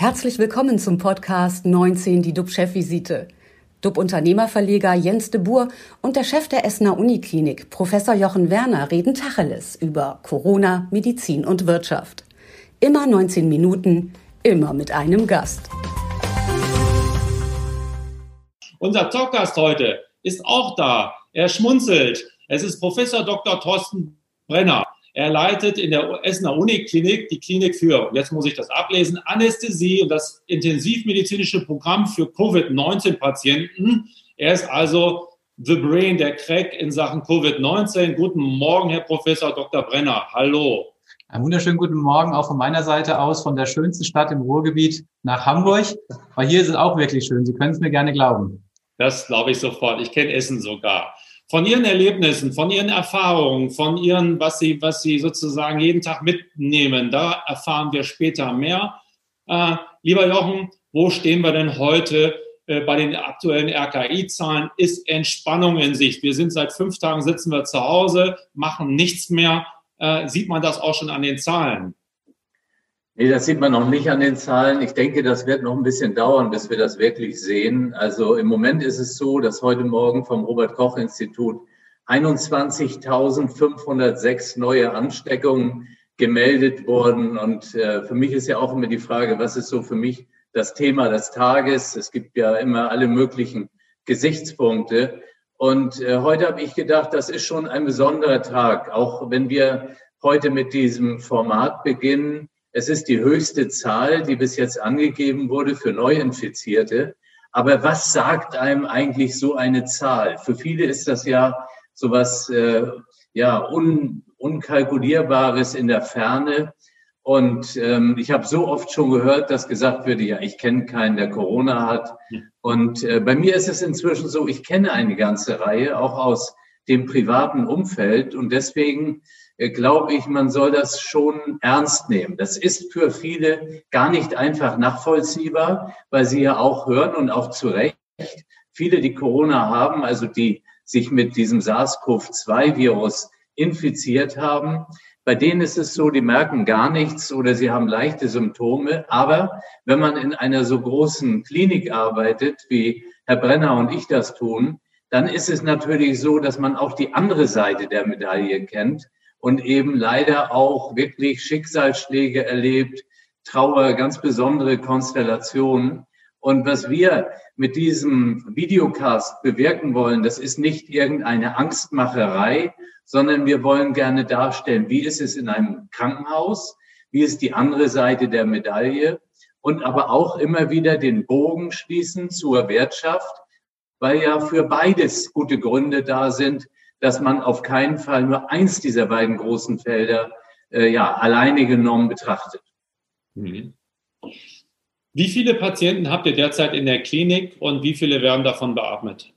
Herzlich willkommen zum Podcast 19, die DUB-Chefvisite. DUB-Unternehmerverleger Jens de Boer und der Chef der Essener Uniklinik, Professor Jochen Werner, reden Tacheles über Corona, Medizin und Wirtschaft. Immer 19 Minuten, immer mit einem Gast. Unser Talkgast heute ist auch da. Er schmunzelt. Es ist Professor Dr. Thorsten Brenner. Er leitet in der Essener Uniklinik die Klinik für, jetzt muss ich das ablesen, Anästhesie und das intensivmedizinische Programm für Covid-19-Patienten. Er ist also The Brain, der Crack in Sachen Covid-19. Guten Morgen, Herr Professor Dr. Brenner. Hallo. Einen wunderschönen guten Morgen auch von meiner Seite aus, von der schönsten Stadt im Ruhrgebiet nach Hamburg. Weil hier ist es auch wirklich schön. Sie können es mir gerne glauben. Das glaube ich sofort. Ich kenne Essen sogar von Ihren Erlebnissen, von Ihren Erfahrungen, von Ihren, was Sie, was Sie sozusagen jeden Tag mitnehmen. Da erfahren wir später mehr. Äh, lieber Jochen, wo stehen wir denn heute äh, bei den aktuellen RKI-Zahlen? Ist Entspannung in Sicht? Wir sind seit fünf Tagen sitzen wir zu Hause, machen nichts mehr. Äh, sieht man das auch schon an den Zahlen? Nee, das sieht man noch nicht an den Zahlen. Ich denke, das wird noch ein bisschen dauern, bis wir das wirklich sehen. Also im Moment ist es so, dass heute Morgen vom Robert Koch Institut 21.506 neue Ansteckungen gemeldet wurden. Und äh, für mich ist ja auch immer die Frage, was ist so für mich das Thema des Tages? Es gibt ja immer alle möglichen Gesichtspunkte. Und äh, heute habe ich gedacht, das ist schon ein besonderer Tag, auch wenn wir heute mit diesem Format beginnen es ist die höchste Zahl, die bis jetzt angegeben wurde für Neuinfizierte. Aber was sagt einem eigentlich so eine Zahl? Für viele ist das ja sowas äh, ja un, unkalkulierbares in der Ferne. Und ähm, ich habe so oft schon gehört, dass gesagt wird, ja, ich kenne keinen, der Corona hat. Und äh, bei mir ist es inzwischen so, ich kenne eine ganze Reihe, auch aus dem privaten Umfeld. Und deswegen glaube ich, man soll das schon ernst nehmen. Das ist für viele gar nicht einfach nachvollziehbar, weil sie ja auch hören und auch zu Recht viele, die Corona haben, also die sich mit diesem SARS-CoV-2-Virus infiziert haben, bei denen ist es so, die merken gar nichts oder sie haben leichte Symptome. Aber wenn man in einer so großen Klinik arbeitet, wie Herr Brenner und ich das tun, dann ist es natürlich so, dass man auch die andere Seite der Medaille kennt und eben leider auch wirklich Schicksalsschläge erlebt, Trauer, ganz besondere Konstellationen. Und was wir mit diesem Videocast bewirken wollen, das ist nicht irgendeine Angstmacherei, sondern wir wollen gerne darstellen, wie ist es in einem Krankenhaus, wie ist die andere Seite der Medaille und aber auch immer wieder den Bogen schließen zur Wirtschaft, weil ja für beides gute Gründe da sind, dass man auf keinen Fall nur eins dieser beiden großen Felder äh, ja, alleine genommen betrachtet. Mhm. Wie viele Patienten habt ihr derzeit in der Klinik und wie viele werden davon beatmet?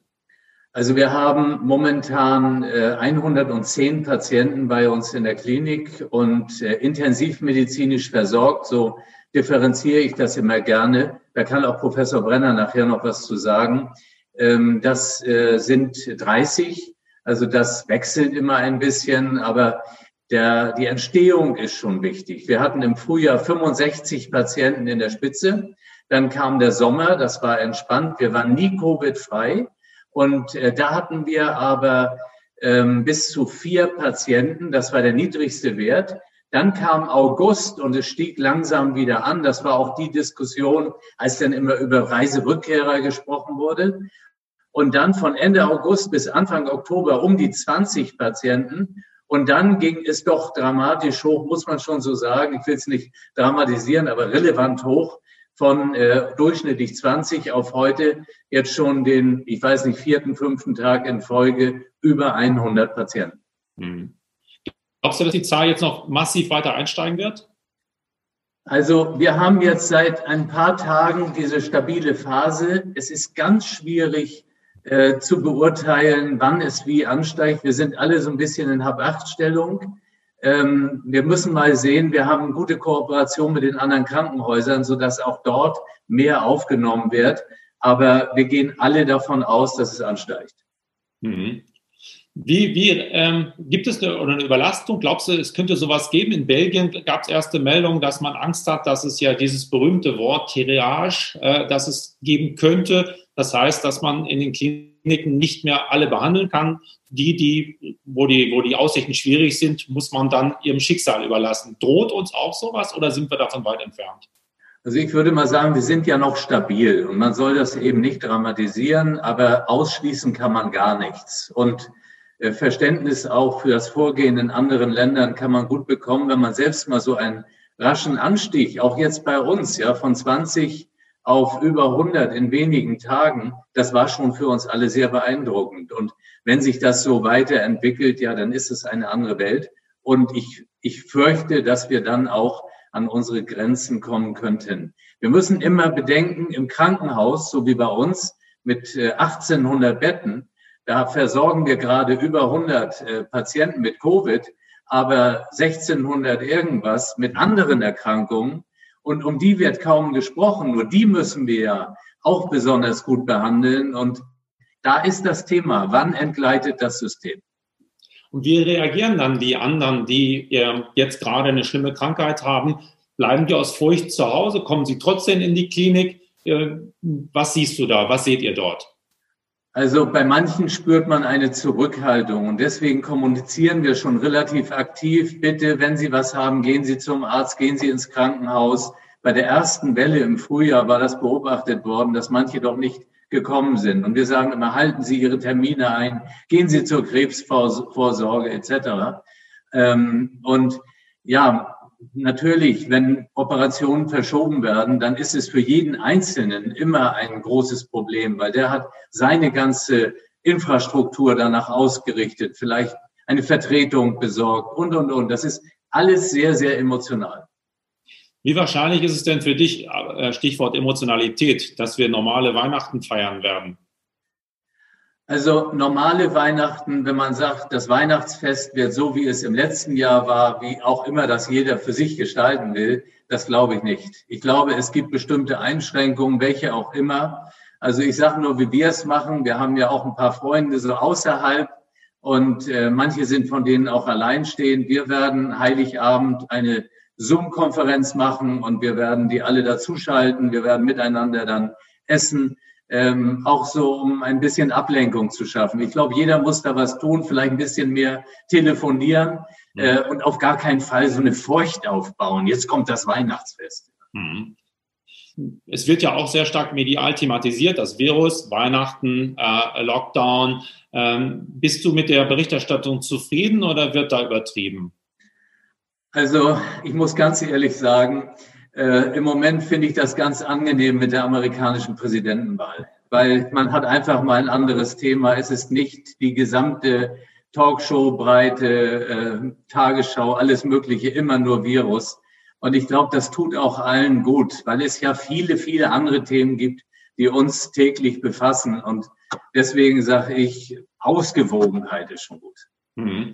Also wir haben momentan äh, 110 Patienten bei uns in der Klinik und äh, intensivmedizinisch versorgt. So differenziere ich das immer gerne. Da kann auch Professor Brenner nachher noch was zu sagen. Ähm, das äh, sind 30 also das wechselt immer ein bisschen, aber der, die Entstehung ist schon wichtig. Wir hatten im Frühjahr 65 Patienten in der Spitze. Dann kam der Sommer, das war entspannt. Wir waren nie Covid-frei. Und äh, da hatten wir aber ähm, bis zu vier Patienten. Das war der niedrigste Wert. Dann kam August und es stieg langsam wieder an. Das war auch die Diskussion, als dann immer über Reiserückkehrer gesprochen wurde und dann von Ende August bis Anfang Oktober um die 20 Patienten. Und dann ging es doch dramatisch hoch, muss man schon so sagen. Ich will es nicht dramatisieren, aber relevant hoch von äh, durchschnittlich 20 auf heute jetzt schon den, ich weiß nicht, vierten, fünften Tag in Folge über 100 Patienten. Mhm. Glaubst du, dass die Zahl jetzt noch massiv weiter einsteigen wird? Also wir haben jetzt seit ein paar Tagen diese stabile Phase. Es ist ganz schwierig, äh, zu beurteilen, wann es wie ansteigt. Wir sind alle so ein bisschen in Hab-Acht-Stellung. Ähm, wir müssen mal sehen, wir haben gute Kooperation mit den anderen Krankenhäusern, sodass auch dort mehr aufgenommen wird. Aber wir gehen alle davon aus, dass es ansteigt. Mhm. Wie, wie ähm, gibt es eine, eine Überlastung? Glaubst du, es könnte sowas geben? In Belgien gab es erste Meldungen, dass man Angst hat, dass es ja dieses berühmte Wort Triage, äh, dass es geben könnte. Das heißt, dass man in den Kliniken nicht mehr alle behandeln kann. Die, die, wo die, wo die Aussichten schwierig sind, muss man dann ihrem Schicksal überlassen. Droht uns auch sowas oder sind wir davon weit entfernt? Also ich würde mal sagen, wir sind ja noch stabil und man soll das eben nicht dramatisieren, aber ausschließen kann man gar nichts. Und äh, Verständnis auch für das Vorgehen in anderen Ländern kann man gut bekommen, wenn man selbst mal so einen raschen Anstieg, auch jetzt bei uns, ja, von 20 auf über 100 in wenigen Tagen, das war schon für uns alle sehr beeindruckend. Und wenn sich das so weiterentwickelt, ja, dann ist es eine andere Welt. Und ich, ich fürchte, dass wir dann auch an unsere Grenzen kommen könnten. Wir müssen immer bedenken, im Krankenhaus, so wie bei uns, mit 1800 äh, Betten, da versorgen wir gerade über 100 äh, Patienten mit Covid, aber 1600 irgendwas mit anderen Erkrankungen. Und um die wird kaum gesprochen. Nur die müssen wir ja auch besonders gut behandeln. Und da ist das Thema, wann entgleitet das System? Und wie reagieren dann die anderen, die jetzt gerade eine schlimme Krankheit haben? Bleiben die aus Furcht zu Hause? Kommen sie trotzdem in die Klinik? Äh, was siehst du da? Was seht ihr dort? Also bei manchen spürt man eine Zurückhaltung und deswegen kommunizieren wir schon relativ aktiv. Bitte, wenn Sie was haben, gehen Sie zum Arzt, gehen Sie ins Krankenhaus. Bei der ersten Welle im Frühjahr war das beobachtet worden, dass manche doch nicht gekommen sind. Und wir sagen immer, halten Sie Ihre Termine ein, gehen Sie zur Krebsvorsorge etc. Ähm, und ja, natürlich, wenn Operationen verschoben werden, dann ist es für jeden Einzelnen immer ein großes Problem, weil der hat seine ganze Infrastruktur danach ausgerichtet, vielleicht eine Vertretung besorgt und, und, und. Das ist alles sehr, sehr emotional. Wie wahrscheinlich ist es denn für dich, äh, Stichwort Emotionalität, dass wir normale Weihnachten feiern werden? Also normale Weihnachten, wenn man sagt, das Weihnachtsfest wird so, wie es im letzten Jahr war, wie auch immer das jeder für sich gestalten will, das glaube ich nicht. Ich glaube, es gibt bestimmte Einschränkungen, welche auch immer. Also ich sage nur, wie wir es machen. Wir haben ja auch ein paar Freunde so außerhalb und äh, manche sind von denen auch alleinstehend. Wir werden Heiligabend eine Zoom-Konferenz machen und wir werden die alle dazuschalten. Wir werden miteinander dann essen ähm, auch so, um ein bisschen Ablenkung zu schaffen. Ich glaube, jeder muss da was tun, vielleicht ein bisschen mehr telefonieren äh, und auf gar keinen Fall so eine Furcht aufbauen. Jetzt kommt das Weihnachtsfest. Mhm. Es wird ja auch sehr stark medial thematisiert, das Virus, Weihnachten, äh, Lockdown. Ähm, bist du mit der Berichterstattung zufrieden oder wird da übertrieben? Also ich muss ganz ehrlich sagen, äh, Im Moment finde ich das ganz angenehm mit der amerikanischen Präsidentenwahl, weil man hat einfach mal ein anderes Thema. Es ist nicht die gesamte Talkshow-Breite, äh, Tagesschau, alles Mögliche, immer nur Virus. Und ich glaube, das tut auch allen gut, weil es ja viele, viele andere Themen gibt, die uns täglich befassen. Und deswegen sage ich, Ausgewogenheit ist schon gut. Mhm.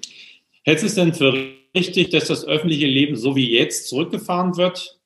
Hältst du es denn für richtig, dass das öffentliche Leben so wie jetzt zurückgefahren wird?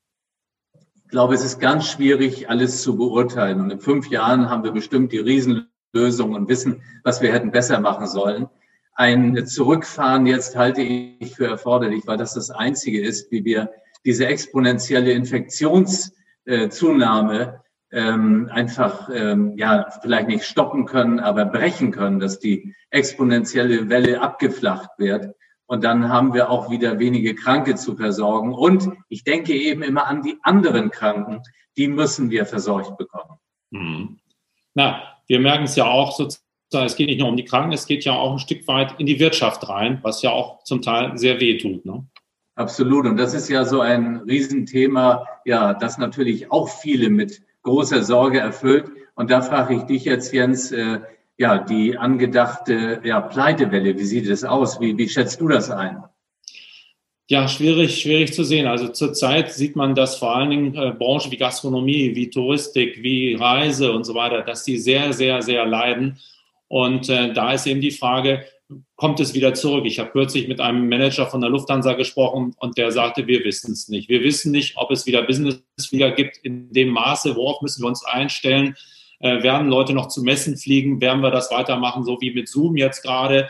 Ich glaube, es ist ganz schwierig, alles zu beurteilen. Und in fünf Jahren haben wir bestimmt die Riesenlösung und wissen, was wir hätten besser machen sollen. Ein Zurückfahren jetzt halte ich für erforderlich, weil das das Einzige ist, wie wir diese exponentielle Infektionszunahme ähm, einfach, ähm, ja, vielleicht nicht stoppen können, aber brechen können, dass die exponentielle Welle abgeflacht wird. Und dann haben wir auch wieder wenige Kranke zu versorgen. Und ich denke eben immer an die anderen Kranken, die müssen wir versorgt bekommen. Mhm. Na, wir merken es ja auch sozusagen, es geht nicht nur um die Kranken, es geht ja auch ein Stück weit in die Wirtschaft rein, was ja auch zum Teil sehr weh tut. Ne? Absolut. Und das ist ja so ein Riesenthema, ja, das natürlich auch viele mit großer Sorge erfüllt. Und da frage ich dich jetzt, Jens, äh, ja, die angedachte ja, Pleitewelle, wie sieht es aus? Wie, wie schätzt du das ein? Ja, schwierig, schwierig zu sehen. Also zurzeit sieht man, dass vor allen Dingen äh, Branchen wie Gastronomie, wie Touristik, wie Reise und so weiter, dass die sehr, sehr, sehr leiden. Und äh, da ist eben die Frage, kommt es wieder zurück? Ich habe kürzlich mit einem Manager von der Lufthansa gesprochen und der sagte, wir wissen es nicht. Wir wissen nicht, ob es wieder Businessflieger gibt in dem Maße, worauf müssen wir uns einstellen. Äh, werden Leute noch zu Messen fliegen? Werden wir das weitermachen, so wie mit Zoom jetzt gerade?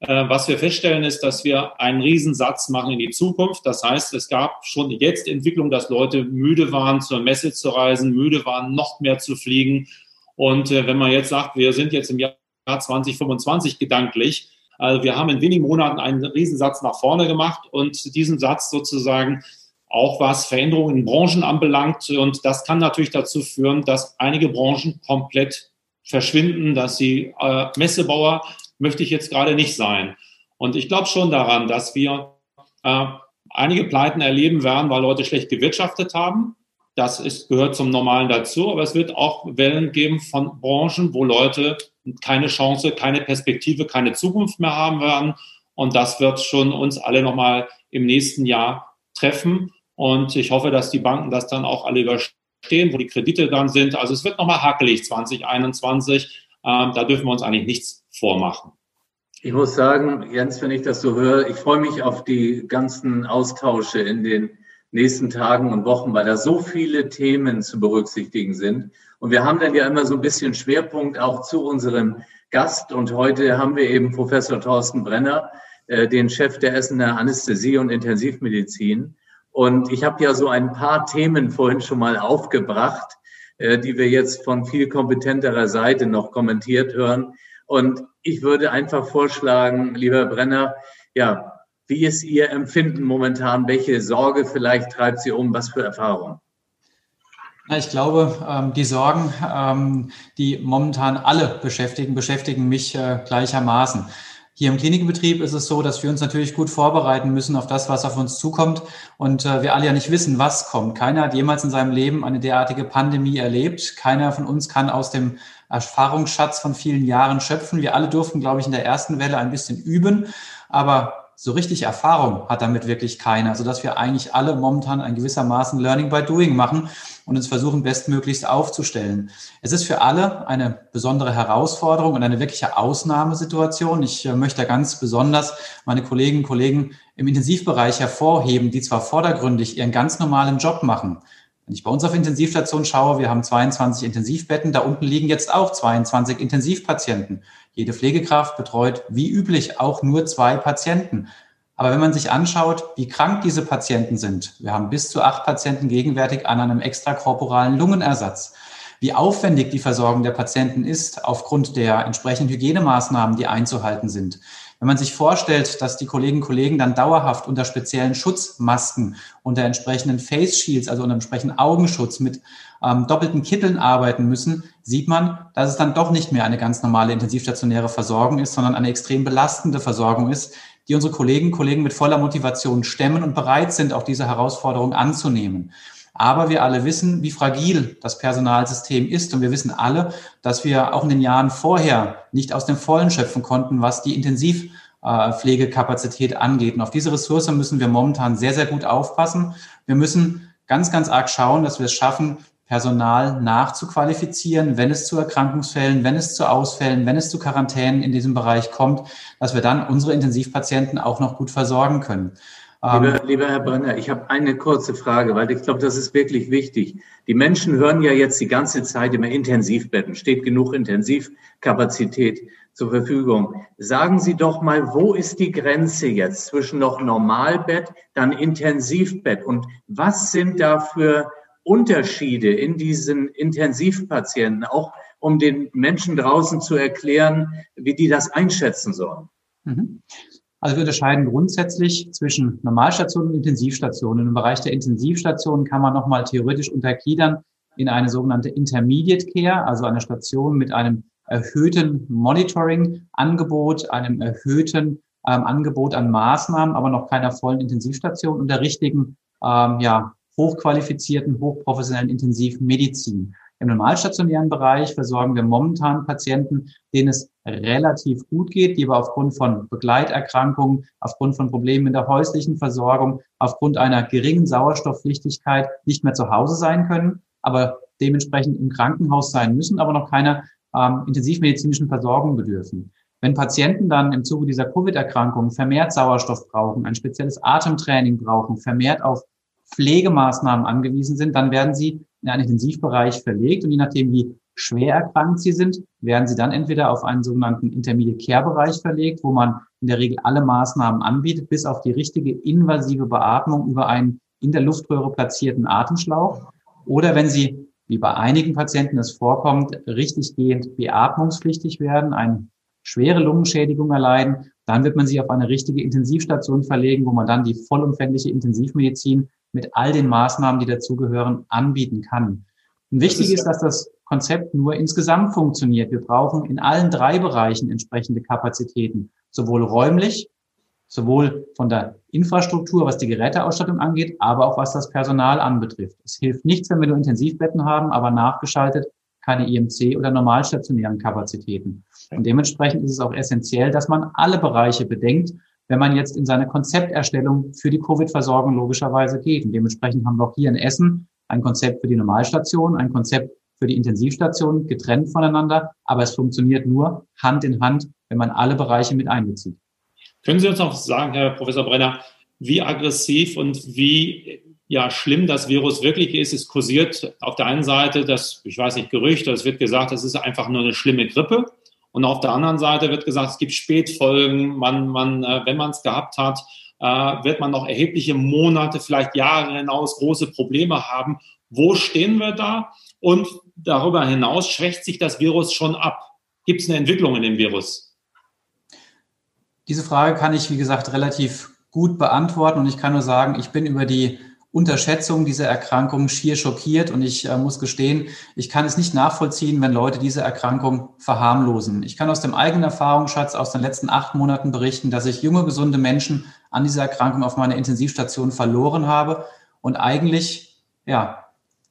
Äh, was wir feststellen, ist, dass wir einen Riesensatz machen in die Zukunft. Das heißt, es gab schon jetzt Entwicklung, dass Leute müde waren, zur Messe zu reisen, müde waren, noch mehr zu fliegen. Und äh, wenn man jetzt sagt, wir sind jetzt im Jahr 2025 gedanklich, also wir haben in wenigen Monaten einen Riesensatz nach vorne gemacht und diesen Satz sozusagen auch was Veränderungen in Branchen anbelangt. Und das kann natürlich dazu führen, dass einige Branchen komplett verschwinden, dass sie äh, Messebauer möchte ich jetzt gerade nicht sein. Und ich glaube schon daran, dass wir äh, einige Pleiten erleben werden, weil Leute schlecht gewirtschaftet haben. Das ist, gehört zum Normalen dazu, aber es wird auch Wellen geben von Branchen, wo Leute keine Chance, keine Perspektive, keine Zukunft mehr haben werden. Und das wird schon uns alle nochmal im nächsten Jahr treffen. Und ich hoffe, dass die Banken das dann auch alle überstehen, wo die Kredite dann sind. Also es wird nochmal hakelig 2021. Ähm, da dürfen wir uns eigentlich nichts vormachen. Ich muss sagen, Jens, wenn ich das so höre, ich freue mich auf die ganzen Austausche in den nächsten Tagen und Wochen, weil da so viele Themen zu berücksichtigen sind. Und wir haben dann ja immer so ein bisschen Schwerpunkt auch zu unserem Gast. Und heute haben wir eben Professor Thorsten Brenner, äh, den Chef der Essener Anästhesie und Intensivmedizin. Und ich habe ja so ein paar Themen vorhin schon mal aufgebracht, äh, die wir jetzt von viel kompetenterer Seite noch kommentiert hören. Und ich würde einfach vorschlagen, lieber Brenner, ja, wie ist Ihr Empfinden momentan? Welche Sorge vielleicht treibt Sie um? Was für Erfahrungen? Ich glaube, ähm, die Sorgen, ähm, die momentan alle beschäftigen, beschäftigen mich äh, gleichermaßen. Hier im Klinikbetrieb ist es so, dass wir uns natürlich gut vorbereiten müssen auf das, was auf uns zukommt und äh, wir alle ja nicht wissen, was kommt. Keiner hat jemals in seinem Leben eine derartige Pandemie erlebt. Keiner von uns kann aus dem Erfahrungsschatz von vielen Jahren schöpfen. Wir alle durften, glaube ich, in der ersten Welle ein bisschen üben, aber so richtig Erfahrung hat damit wirklich keiner, sodass wir eigentlich alle momentan ein gewissermaßen Learning by Doing machen und uns versuchen, bestmöglichst aufzustellen. Es ist für alle eine besondere Herausforderung und eine wirkliche Ausnahmesituation. Ich äh, möchte ganz besonders meine Kolleginnen und Kollegen im Intensivbereich hervorheben, die zwar vordergründig ihren ganz normalen Job machen, wenn ich bei uns auf Intensivstation schaue, wir haben 22 Intensivbetten, da unten liegen jetzt auch 22 Intensivpatienten. Jede Pflegekraft betreut wie üblich auch nur zwei Patienten. Aber wenn man sich anschaut, wie krank diese Patienten sind, wir haben bis zu acht Patienten gegenwärtig an einem extrakorporalen Lungenersatz, wie aufwendig die Versorgung der Patienten ist aufgrund der entsprechenden Hygienemaßnahmen, die einzuhalten sind. Wenn man sich vorstellt, dass die Kolleginnen und Kollegen dann dauerhaft unter speziellen Schutzmasken, unter entsprechenden Face Shields, also unter entsprechenden Augenschutz mit ähm, doppelten Kitteln arbeiten müssen, sieht man, dass es dann doch nicht mehr eine ganz normale intensivstationäre Versorgung ist, sondern eine extrem belastende Versorgung ist, die unsere Kolleginnen und Kollegen mit voller Motivation stemmen und bereit sind, auch diese Herausforderung anzunehmen. Aber wir alle wissen, wie fragil das Personalsystem ist. Und wir wissen alle, dass wir auch in den Jahren vorher nicht aus dem Vollen schöpfen konnten, was die Intensivpflegekapazität angeht. Und auf diese Ressource müssen wir momentan sehr, sehr gut aufpassen. Wir müssen ganz, ganz arg schauen, dass wir es schaffen, Personal nachzuqualifizieren, wenn es zu Erkrankungsfällen, wenn es zu Ausfällen, wenn es zu Quarantänen in diesem Bereich kommt, dass wir dann unsere Intensivpatienten auch noch gut versorgen können. Lieber, ähm, lieber Herr Brenner, ich habe eine kurze Frage, weil ich glaube, das ist wirklich wichtig. Die Menschen hören ja jetzt die ganze Zeit immer Intensivbetten, steht genug Intensivkapazität zur Verfügung. Sagen Sie doch mal, wo ist die Grenze jetzt zwischen noch Normalbett, dann Intensivbett und was sind da für Unterschiede in diesen Intensivpatienten, auch um den Menschen draußen zu erklären, wie die das einschätzen sollen? Mhm. Also wir unterscheiden grundsätzlich zwischen Normalstationen und Intensivstationen. Im Bereich der Intensivstationen kann man nochmal theoretisch untergliedern in eine sogenannte Intermediate Care, also eine Station mit einem erhöhten Monitoring-Angebot, einem erhöhten ähm, Angebot an Maßnahmen, aber noch keiner vollen Intensivstation und der richtigen, ähm, ja, hochqualifizierten, hochprofessionellen Intensivmedizin. Im normalstationären Bereich versorgen wir momentan Patienten, denen es relativ gut geht, die aber aufgrund von Begleiterkrankungen, aufgrund von Problemen in der häuslichen Versorgung, aufgrund einer geringen Sauerstoffpflichtigkeit nicht mehr zu Hause sein können, aber dementsprechend im Krankenhaus sein müssen, aber noch keiner ähm, intensivmedizinischen Versorgung bedürfen. Wenn Patienten dann im Zuge dieser Covid-Erkrankung vermehrt Sauerstoff brauchen, ein spezielles Atemtraining brauchen, vermehrt auf Pflegemaßnahmen angewiesen sind, dann werden sie in einen Intensivbereich verlegt und je nachdem, wie schwer erkrankt sie sind, werden sie dann entweder auf einen sogenannten Intermediate Care Bereich verlegt, wo man in der Regel alle Maßnahmen anbietet, bis auf die richtige invasive Beatmung über einen in der Luftröhre platzierten Atemschlauch. Oder wenn sie, wie bei einigen Patienten es vorkommt, richtiggehend beatmungspflichtig werden, eine schwere Lungenschädigung erleiden, dann wird man sie auf eine richtige Intensivstation verlegen, wo man dann die vollumfängliche Intensivmedizin mit all den Maßnahmen, die dazugehören, anbieten kann. Und wichtig ist, dass das Konzept nur insgesamt funktioniert. Wir brauchen in allen drei Bereichen entsprechende Kapazitäten, sowohl räumlich, sowohl von der Infrastruktur, was die Geräteausstattung angeht, aber auch was das Personal anbetrifft. Es hilft nichts, wenn wir nur Intensivbetten haben, aber nachgeschaltet keine IMC oder normalstationären Kapazitäten. Und dementsprechend ist es auch essentiell, dass man alle Bereiche bedenkt, wenn man jetzt in seine Konzepterstellung für die Covid-Versorgung logischerweise geht. Und dementsprechend haben wir auch hier in Essen ein Konzept für die Normalstation, ein Konzept für die Intensivstation, getrennt voneinander. Aber es funktioniert nur Hand in Hand, wenn man alle Bereiche mit einbezieht. Können Sie uns auch sagen, Herr Professor Brenner, wie aggressiv und wie ja, schlimm das Virus wirklich ist? Es kursiert auf der einen Seite das, ich weiß nicht, Gerücht, es wird gesagt, es ist einfach nur eine schlimme Grippe. Und auf der anderen Seite wird gesagt, es gibt Spätfolgen. Man, man, äh, wenn man es gehabt hat, äh, wird man noch erhebliche Monate, vielleicht Jahre hinaus große Probleme haben. Wo stehen wir da? Und darüber hinaus schwächt sich das Virus schon ab. Gibt es eine Entwicklung in dem Virus? Diese Frage kann ich, wie gesagt, relativ gut beantworten und ich kann nur sagen, ich bin über die Unterschätzung dieser Erkrankung schier schockiert und ich äh, muss gestehen, ich kann es nicht nachvollziehen, wenn Leute diese Erkrankung verharmlosen. Ich kann aus dem eigenen Erfahrungsschatz aus den letzten acht Monaten berichten, dass ich junge, gesunde Menschen an dieser Erkrankung auf meiner Intensivstation verloren habe und eigentlich, ja,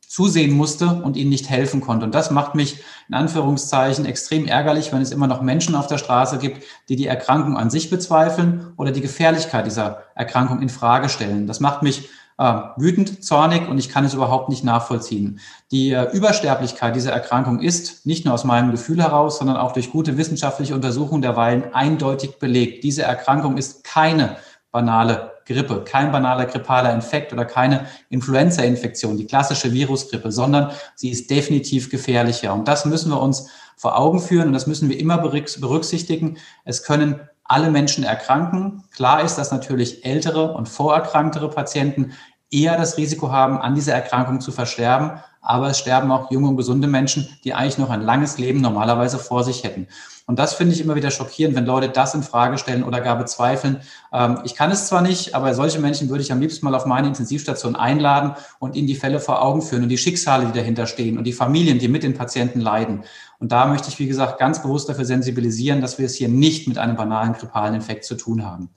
zusehen musste und ihnen nicht helfen konnte. Und das macht mich in Anführungszeichen extrem ärgerlich, wenn es immer noch Menschen auf der Straße gibt, die die Erkrankung an sich bezweifeln oder die Gefährlichkeit dieser Erkrankung in Frage stellen. Das macht mich äh, wütend, zornig und ich kann es überhaupt nicht nachvollziehen. Die äh, Übersterblichkeit dieser Erkrankung ist nicht nur aus meinem Gefühl heraus, sondern auch durch gute wissenschaftliche Untersuchungen derweilen eindeutig belegt. Diese Erkrankung ist keine banale Grippe, kein banaler grippaler Infekt oder keine Influenza-Infektion, die klassische Virusgrippe, sondern sie ist definitiv gefährlicher. Und das müssen wir uns vor Augen führen und das müssen wir immer berücksichtigen. Es können alle Menschen erkranken. Klar ist, dass natürlich ältere und vorerkranktere Patienten eher das Risiko haben, an dieser Erkrankung zu versterben. Aber es sterben auch junge und gesunde Menschen, die eigentlich noch ein langes Leben normalerweise vor sich hätten. Und das finde ich immer wieder schockierend, wenn Leute das in Frage stellen oder gar bezweifeln. Ähm, ich kann es zwar nicht, aber solche Menschen würde ich am liebsten mal auf meine Intensivstation einladen und ihnen die Fälle vor Augen führen und die Schicksale, die dahinter stehen und die Familien, die mit den Patienten leiden. Und da möchte ich, wie gesagt, ganz bewusst dafür sensibilisieren, dass wir es hier nicht mit einem banalen grippalen Infekt zu tun haben.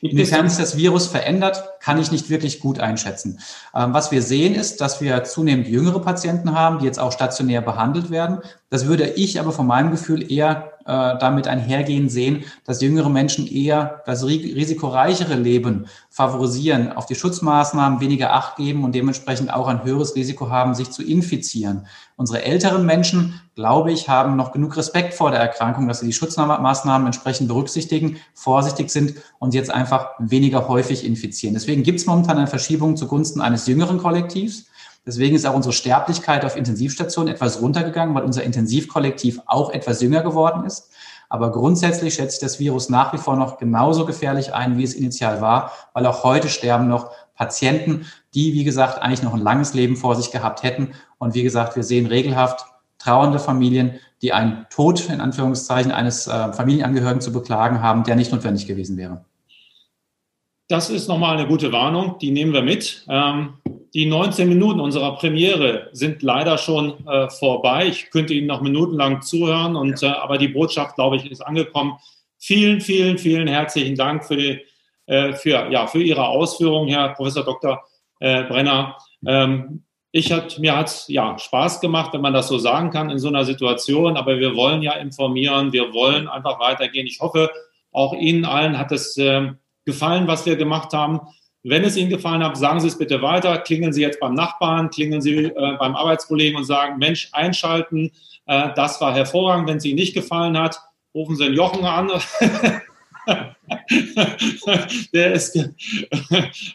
Inwiefern sich das Virus verändert, kann ich nicht wirklich gut einschätzen. Ähm, was wir sehen ist, dass wir zunehmend jüngere Patienten haben, die jetzt auch stationär behandelt werden. Das würde ich aber von meinem Gefühl eher äh, damit einhergehen sehen, dass jüngere Menschen eher das risikoreichere Leben favorisieren, auf die Schutzmaßnahmen weniger Acht geben und dementsprechend auch ein höheres Risiko haben, sich zu infizieren. Unsere älteren Menschen, glaube ich, haben noch genug Respekt vor der Erkrankung, dass sie die Schutzmaßnahmen entsprechend berücksichtigen, vorsichtig sind und jetzt einfach weniger häufig infizieren. Deswegen gibt es momentan eine Verschiebung zugunsten eines jüngeren Kollektivs. Deswegen ist auch unsere Sterblichkeit auf Intensivstationen etwas runtergegangen, weil unser Intensivkollektiv auch etwas jünger geworden ist. Aber grundsätzlich schätze ich das Virus nach wie vor noch genauso gefährlich ein, wie es initial war, weil auch heute sterben noch Patienten, die, wie gesagt, eigentlich noch ein langes Leben vor sich gehabt hätten. Und wie gesagt, wir sehen regelhaft trauernde Familien, die einen Tod in Anführungszeichen eines äh, Familienangehörigen zu beklagen haben, der nicht notwendig gewesen wäre. Das ist nochmal eine gute Warnung, die nehmen wir mit. Ähm, die 19 Minuten unserer Premiere sind leider schon äh, vorbei. Ich könnte Ihnen noch minutenlang zuhören, und, äh, aber die Botschaft, glaube ich, ist angekommen. Vielen, vielen, vielen herzlichen Dank für, die, äh, für, ja, für Ihre Ausführungen, Herr Professor Dr. Äh, Brenner. Ähm, ich hat, mir hat ja Spaß gemacht, wenn man das so sagen kann in so einer Situation, aber wir wollen ja informieren, wir wollen einfach weitergehen. Ich hoffe, auch Ihnen allen hat es ähm, gefallen, was wir gemacht haben. Wenn es Ihnen gefallen hat, sagen Sie es bitte weiter. Klingeln Sie jetzt beim Nachbarn, klingeln Sie äh, beim Arbeitskollegen und sagen, Mensch, einschalten. Äh, das war hervorragend. Wenn es Ihnen nicht gefallen hat, rufen Sie den Jochen an. der ist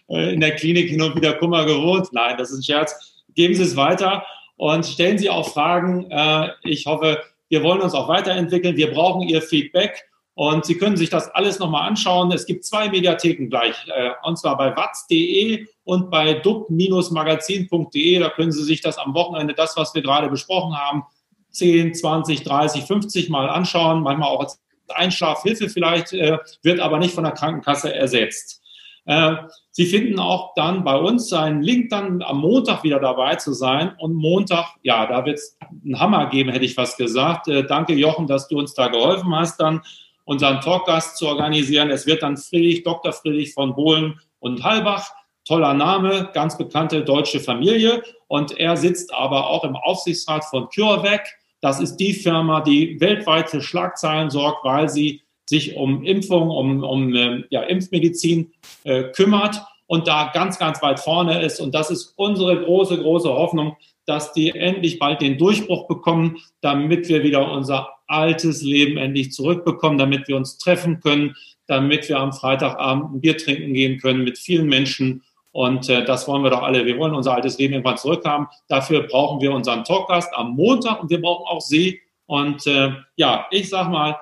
in der Klinik hin und wieder Kummer gewohnt. Nein, das ist ein Scherz. Geben Sie es weiter. und stellen Sie auch Fragen. Äh, ich hoffe, wir wollen uns auch weiterentwickeln. Wir brauchen Ihr Feedback. Und Sie können sich das alles nochmal anschauen. Es gibt zwei Mediatheken gleich, äh, und zwar bei watz.de und bei dub-magazin.de. Da können Sie sich das am Wochenende, das, was wir gerade besprochen haben, 10, 20, 30, 50 Mal anschauen, manchmal auch als Einschlafhilfe vielleicht, äh, wird aber nicht von der Krankenkasse ersetzt. Äh, Sie finden auch dann bei uns einen Link, dann am Montag wieder dabei zu sein. Und Montag, ja, da wird es einen Hammer geben, hätte ich was gesagt. Äh, danke, Jochen, dass du uns da geholfen hast, dann unseren Talkgast zu organisieren. Es wird dann Friedrich, Dr. Friedrich von Bohlen und Halbach. Toller Name, ganz bekannte deutsche Familie. Und er sitzt aber auch im Aufsichtsrat von CureVac. Das ist die Firma, die weltweit für Schlagzeilen sorgt, weil sie sich um Impfung, um, um äh, ja, Impfmedizin äh, kümmert und da ganz, ganz weit vorne ist. Und das ist unsere große, große Hoffnung, dass die endlich bald den Durchbruch bekommen, damit wir wieder unser altes Leben endlich zurückbekommen, damit wir uns treffen können, damit wir am Freitagabend ein Bier trinken gehen können mit vielen Menschen. Und äh, das wollen wir doch alle. Wir wollen unser altes Leben irgendwann zurückhaben. Dafür brauchen wir unseren Talkgast am Montag und wir brauchen auch Sie. Und äh, ja, ich sag mal,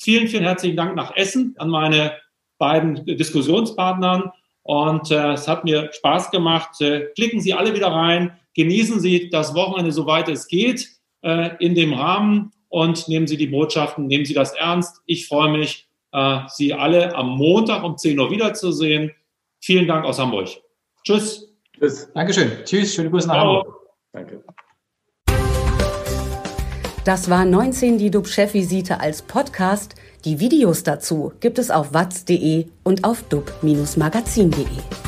vielen, vielen herzlichen Dank nach Essen an meine beiden Diskussionspartnern. Und äh, es hat mir Spaß gemacht. Äh, klicken Sie alle wieder rein. Genießen Sie das Wochenende, soweit es geht, äh, in dem Rahmen und nehmen Sie die Botschaften, nehmen Sie das ernst. Ich freue mich, äh, Sie alle am Montag um 10 Uhr wiederzusehen. Vielen Dank aus Hamburg. Tschüss. Tschüss. Dankeschön. Tschüss. Schöne Grüße nach Ciao. Hamburg. Danke. Das war 19 die DUB-Chefvisite als Podcast. Die Videos dazu gibt es auf watz.de und auf dub-magazin.de.